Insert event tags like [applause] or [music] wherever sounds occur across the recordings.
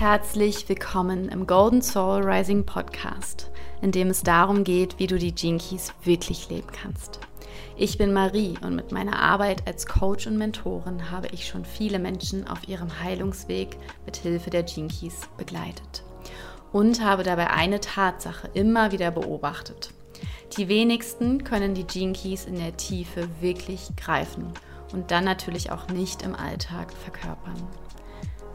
Herzlich willkommen im Golden Soul Rising Podcast, in dem es darum geht, wie du die Gene Keys wirklich leben kannst. Ich bin Marie und mit meiner Arbeit als Coach und Mentorin habe ich schon viele Menschen auf ihrem Heilungsweg mit Hilfe der Gene Keys begleitet und habe dabei eine Tatsache immer wieder beobachtet. Die wenigsten können die Gene Keys in der Tiefe wirklich greifen und dann natürlich auch nicht im Alltag verkörpern.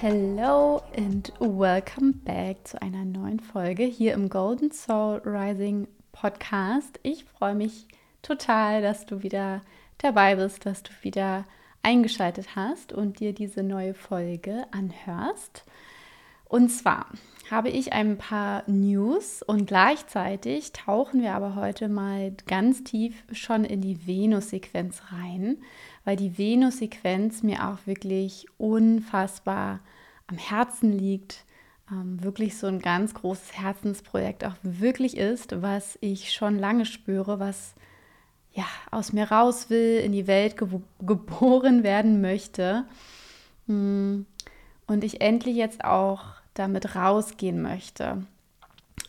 Hello and welcome back zu einer neuen Folge hier im Golden Soul Rising Podcast. Ich freue mich total, dass du wieder dabei bist, dass du wieder eingeschaltet hast und dir diese neue Folge anhörst. Und zwar habe ich ein paar News und gleichzeitig tauchen wir aber heute mal ganz tief schon in die Venus-Sequenz rein, weil die Venus-Sequenz mir auch wirklich unfassbar am Herzen liegt, ähm, wirklich so ein ganz großes Herzensprojekt auch wirklich ist, was ich schon lange spüre, was ja aus mir raus will, in die Welt ge [laughs] geboren werden möchte. Mm, und ich endlich jetzt auch damit rausgehen möchte.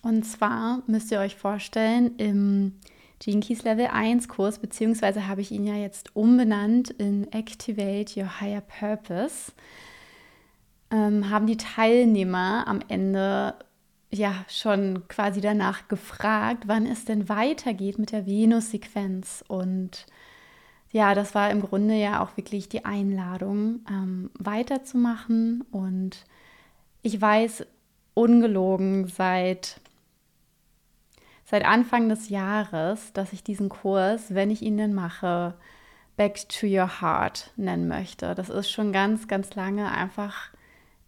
Und zwar müsst ihr euch vorstellen, im Gene Keys Level 1 Kurs, beziehungsweise habe ich ihn ja jetzt umbenannt in Activate Your Higher Purpose, ähm, haben die Teilnehmer am Ende ja schon quasi danach gefragt, wann es denn weitergeht mit der Venus-Sequenz. Und ja, das war im Grunde ja auch wirklich die Einladung, ähm, weiterzumachen. Und ich weiß ungelogen seit seit Anfang des Jahres, dass ich diesen Kurs, wenn ich ihn denn mache, Back to Your Heart nennen möchte. Das ist schon ganz, ganz lange einfach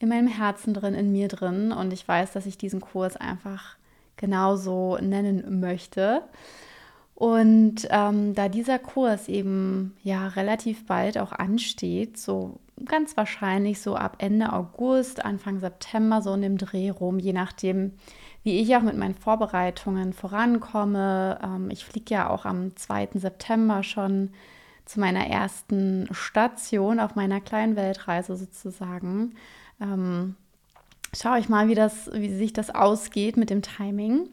in meinem Herzen drin, in mir drin. Und ich weiß, dass ich diesen Kurs einfach genauso nennen möchte. Und ähm, da dieser Kurs eben ja relativ bald auch ansteht, so ganz wahrscheinlich so ab Ende August, Anfang September, so in dem Dreh rum, je nachdem, wie ich auch mit meinen Vorbereitungen vorankomme. Ähm, ich fliege ja auch am 2. September schon zu meiner ersten Station auf meiner kleinen Weltreise sozusagen. Ähm, schaue ich mal, wie, das, wie sich das ausgeht mit dem Timing.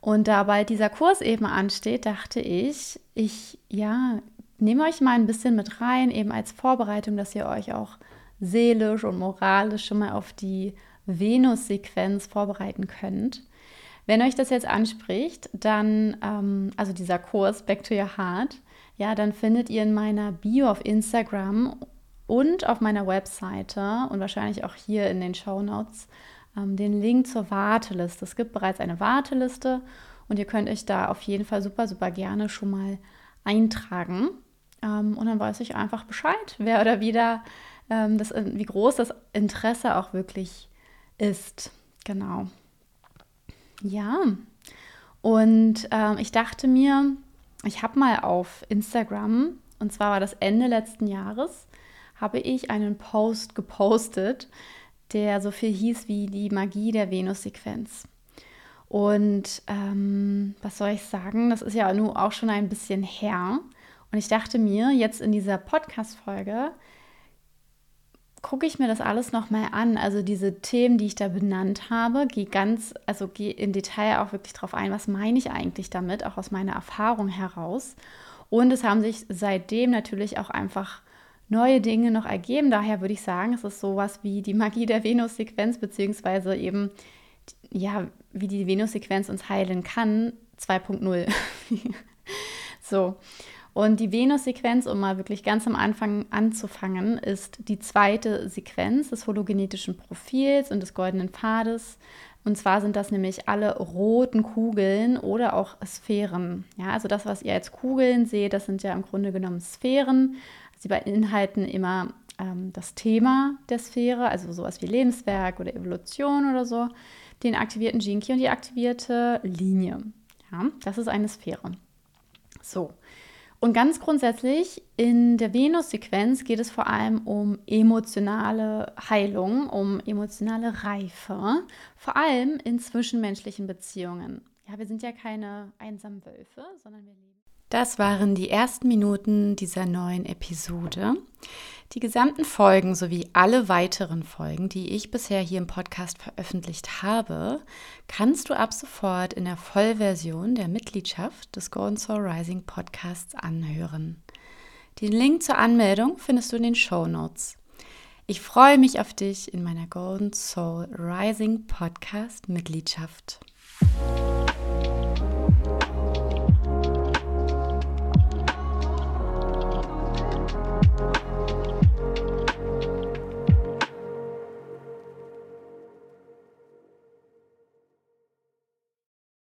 Und da bald dieser Kurs eben ansteht, dachte ich, ich ja, nehme euch mal ein bisschen mit rein, eben als Vorbereitung, dass ihr euch auch seelisch und moralisch schon mal auf die Venus-Sequenz vorbereiten könnt. Wenn euch das jetzt anspricht, dann, ähm, also dieser Kurs Back to Your Heart, ja, dann findet ihr in meiner Bio auf Instagram und auf meiner Webseite und wahrscheinlich auch hier in den Show Notes ähm, den Link zur Warteliste. Es gibt bereits eine Warteliste und ihr könnt euch da auf jeden Fall super, super gerne schon mal eintragen. Ähm, und dann weiß ich einfach Bescheid, wer oder wieder, ähm, das, wie groß das Interesse auch wirklich ist. Genau. Ja. Und ähm, ich dachte mir, ich habe mal auf Instagram, und zwar war das Ende letzten Jahres, habe ich einen Post gepostet, der so viel hieß wie die Magie der Venus-Sequenz. Und ähm, was soll ich sagen? Das ist ja nun auch schon ein bisschen her. Und ich dachte mir, jetzt in dieser Podcast-Folge gucke ich mir das alles nochmal an. Also diese Themen, die ich da benannt habe, gehe ganz, also gehe im Detail auch wirklich drauf ein, was meine ich eigentlich damit, auch aus meiner Erfahrung heraus. Und es haben sich seitdem natürlich auch einfach neue Dinge noch ergeben. Daher würde ich sagen, es ist sowas wie die Magie der Venus-Sequenz, beziehungsweise eben, ja, wie die Venus-Sequenz uns heilen kann, 2.0. [laughs] so. Und die Venus-Sequenz, um mal wirklich ganz am Anfang anzufangen, ist die zweite Sequenz des hologenetischen Profils und des goldenen Pfades. Und zwar sind das nämlich alle roten Kugeln oder auch Sphären. Ja, also das, was ihr als Kugeln seht, das sind ja im Grunde genommen Sphären. Sie beinhalten immer ähm, das Thema der Sphäre, also sowas wie Lebenswerk oder Evolution oder so, den aktivierten Jinki und die aktivierte Linie. Ja, das ist eine Sphäre. So. Und ganz grundsätzlich in der Venus-Sequenz geht es vor allem um emotionale Heilung, um emotionale Reife, vor allem in zwischenmenschlichen Beziehungen. Ja, wir sind ja keine einsamen Wölfe, sondern wir leben. Das waren die ersten Minuten dieser neuen Episode. Die gesamten Folgen sowie alle weiteren Folgen, die ich bisher hier im Podcast veröffentlicht habe, kannst du ab sofort in der Vollversion der Mitgliedschaft des Golden Soul Rising Podcasts anhören. Den Link zur Anmeldung findest du in den Show Notes. Ich freue mich auf dich in meiner Golden Soul Rising Podcast Mitgliedschaft.